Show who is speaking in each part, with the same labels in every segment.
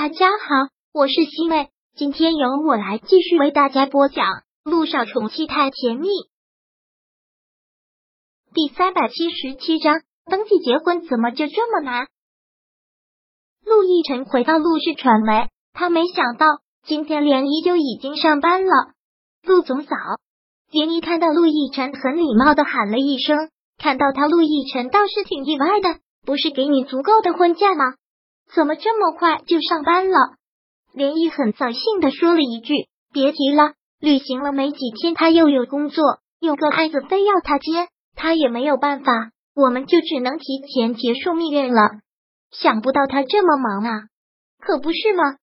Speaker 1: 大家好，我是西妹，今天由我来继续为大家播讲《陆少宠妻太甜蜜》第三百七十七章。登记结婚怎么就这么难？陆亦辰回到陆氏传媒，他没想到今天连依就已经上班了。陆总早，连依看到陆亦辰，很礼貌的喊了一声。看到他，陆亦辰倒是挺意外的，不是给你足够的婚假吗？怎么这么快就上班了？连毅很扫兴的说了一句：“别提了，旅行了没几天，他又有工作，有个案子非要他接，他也没有办法，我们就只能提前结束蜜月了。想不到他这么忙啊，可不是吗？”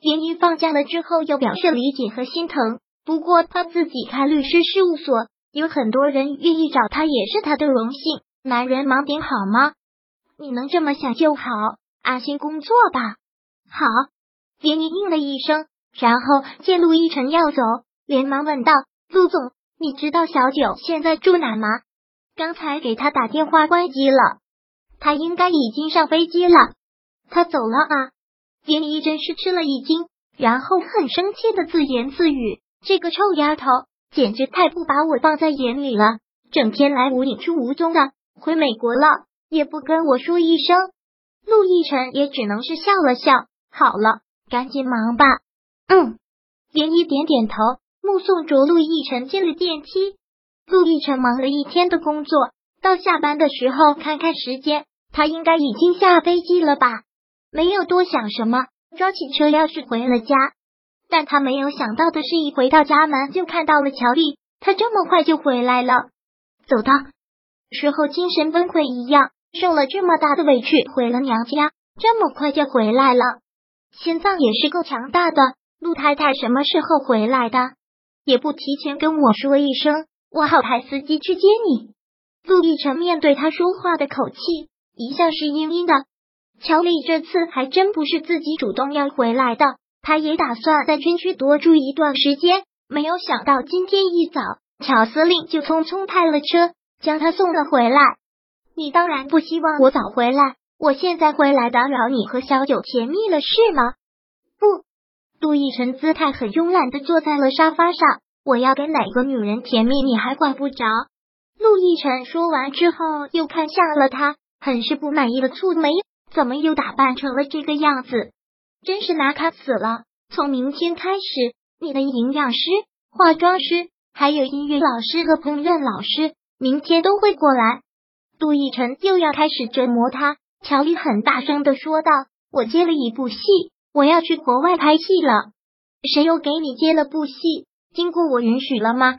Speaker 1: 连毅放假了之后又表示理解和心疼，不过他自己开律师事务所，有很多人愿意找他，也是他的荣幸。男人忙点好吗？你能这么想就好。安心工作吧。好，连毅应了一声，然后见陆亦辰要走，连忙问道：“陆总，你知道小九现在住哪吗？刚才给他打电话关机了，他应该已经上飞机了。他走了啊！”连毅真是吃了一惊，然后很生气的自言自语：“这个臭丫头，简直太不把我放在眼里了，整天来无影去无踪的，回美国了也不跟我说一声。”陆亦辰也只能是笑了笑。好了，赶紧忙吧。嗯，连依点点头，目送着陆亦辰进了电梯。陆亦辰忙了一天的工作，到下班的时候看看时间，他应该已经下飞机了吧？没有多想什么，抓起车钥匙回了家。但他没有想到的是，一回到家门就看到了乔丽，他这么快就回来了。走到时候精神崩溃一样。受了这么大的委屈，回了娘家，这么快就回来了，心脏也是够强大的。陆太太什么时候回来的？也不提前跟我说一声，我好派司机去接你。陆亦辰面对他说话的口气，一向是阴阴的。乔丽这次还真不是自己主动要回来的，他也打算在军区多住一段时间。没有想到今天一早，乔司令就匆匆派了车将他送了回来。你当然不希望我早回来，我现在回来打扰你和小九甜蜜了是吗？不，杜奕晨姿态很慵懒的坐在了沙发上。我要跟哪个女人甜蜜，你还管不着？陆亦辰说完之后，又看向了他，很是不满意的蹙眉，怎么又打扮成了这个样子？真是难看死了！从明天开始，你的营养师、化妆师，还有音乐老师和烹饪老师，明天都会过来。杜奕晨又要开始折磨他。乔丽很大声的说道：“我接了一部戏，我要去国外拍戏了。谁又给你接了部戏？经过我允许了吗？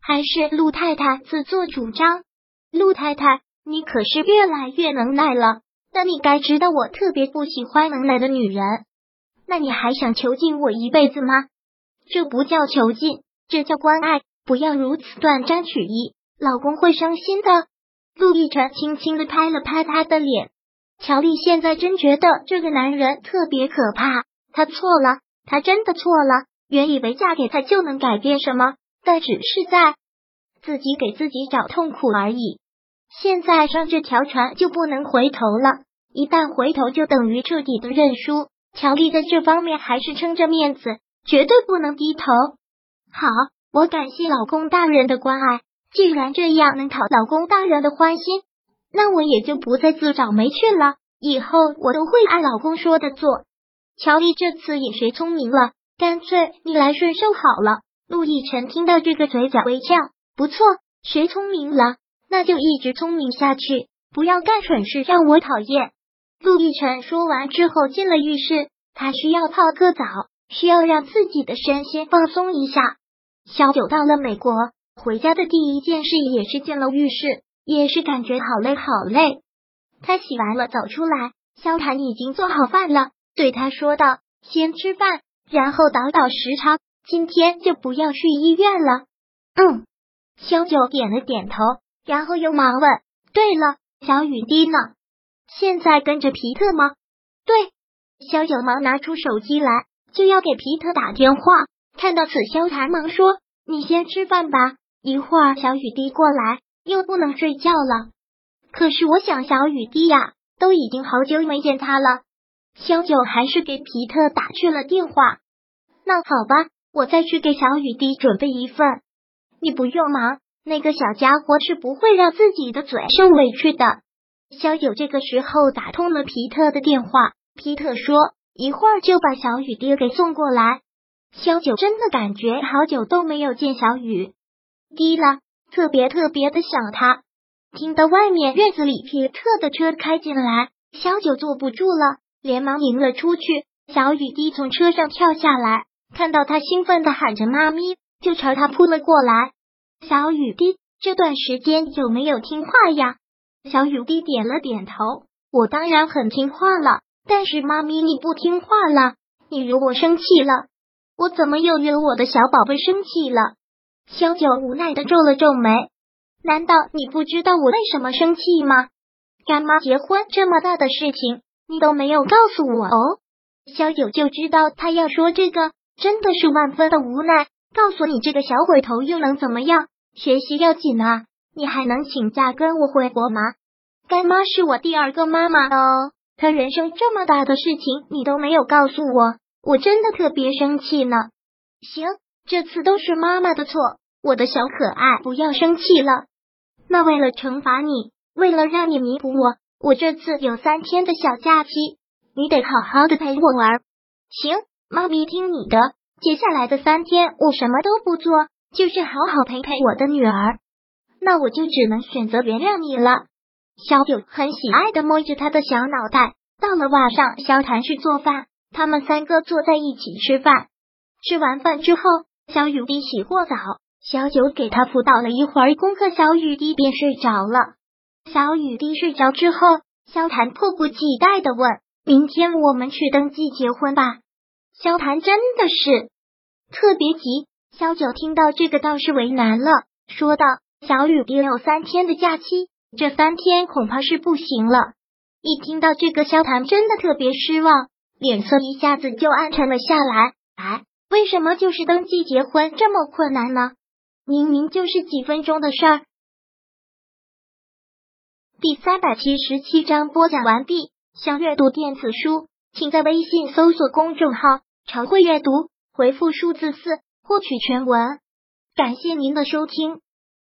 Speaker 1: 还是陆太太自作主张？陆太太，你可是越来越能耐了。但你该知道，我特别不喜欢能耐的女人。那你还想囚禁我一辈子吗？这不叫囚禁，这叫关爱。不要如此断章取义，老公会伤心的。”陆亦辰轻轻的拍了拍他的脸，乔丽现在真觉得这个男人特别可怕。他错了，他真的错了。原以为嫁给他就能改变什么，但只是在自己给自己找痛苦而已。现在上这条船就不能回头了，一旦回头就等于彻底的认输。乔丽在这方面还是撑着面子，绝对不能低头。好，我感谢老公大人的关爱。既然这样能讨老公大人的欢心，那我也就不再自找没趣了。以后我都会按老公说的做。乔丽这次也学聪明了，干脆逆来顺受好了。陆亦辰听到这个，嘴角微翘，不错，学聪明了，那就一直聪明下去，不要干蠢事让我讨厌。陆亦辰说完之后进了浴室，他需要泡个澡，需要让自己的身心放松一下。小九到了美国。回家的第一件事也是进了浴室，也是感觉好累好累。他洗完了走出来，萧谈已经做好饭了，对他说道：“先吃饭，然后倒倒时差，今天就不要去医院了。”嗯，萧九点了点头，然后又忙问：“对了，小雨滴呢？现在跟着皮特吗？”对，萧九忙拿出手机来，就要给皮特打电话。看到此，萧谈忙说：“你先吃饭吧。”一会儿小雨滴过来，又不能睡觉了。可是我想小雨滴呀，都已经好久没见他了。萧九还是给皮特打去了电话。那好吧，我再去给小雨滴准备一份。你不用忙，那个小家伙是不会让自己的嘴受委屈的。萧九这个时候打通了皮特的电话，皮特说一会儿就把小雨滴给送过来。萧九真的感觉好久都没有见小雨滴了，特别特别的想他。听到外面院子里皮特的车开进来，小九坐不住了，连忙迎了出去。小雨滴从车上跳下来，看到他兴奋的喊着“妈咪”，就朝他扑了过来。小雨滴这段时间有没有听话呀？小雨滴点了点头，我当然很听话了。但是妈咪你不听话了，你惹我生气了。我怎么又惹我的小宝贝生气了？萧九无奈的皱了皱眉。难道你不知道我为什么生气吗？干妈结婚这么大的事情，你都没有告诉我哦。萧九就知道他要说这个，真的是万分的无奈。告诉你这个小鬼头又能怎么样？学习要紧啊！你还能请假跟我回国吗？干妈是我第二个妈妈哦，她人生这么大的事情你都没有告诉我，我真的特别生气呢。行，这次都是妈妈的错，我的小可爱，不要生气了。那为了惩罚你，为了让你弥补我，我这次有三天的小假期，你得好好的陪我玩。行，妈咪听你的。接下来的三天我什么都不做，就是好好陪陪我的女儿。那我就只能选择原谅你了。小九很喜爱的摸着他的小脑袋。到了晚上，萧谭去做饭，他们三个坐在一起吃饭。吃完饭之后，小雨滴洗过澡。小九给他辅导了一会儿功课，小雨滴便睡着了。小雨滴睡着之后，萧谭迫不及待的问：“明天我们去登记结婚吧？”萧谭真的是特别急。萧九听到这个倒是为难了，说道：“小雨滴有三天的假期，这三天恐怕是不行了。”一听到这个，萧谭真的特别失望，脸色一下子就暗沉了下来。哎，为什么就是登记结婚这么困难呢？明明就是几分钟的事儿。第三百七十七章播讲完毕。想阅读电子书，请在微信搜索公众号“常会阅读”，回复数字四获取全文。感谢您的收听。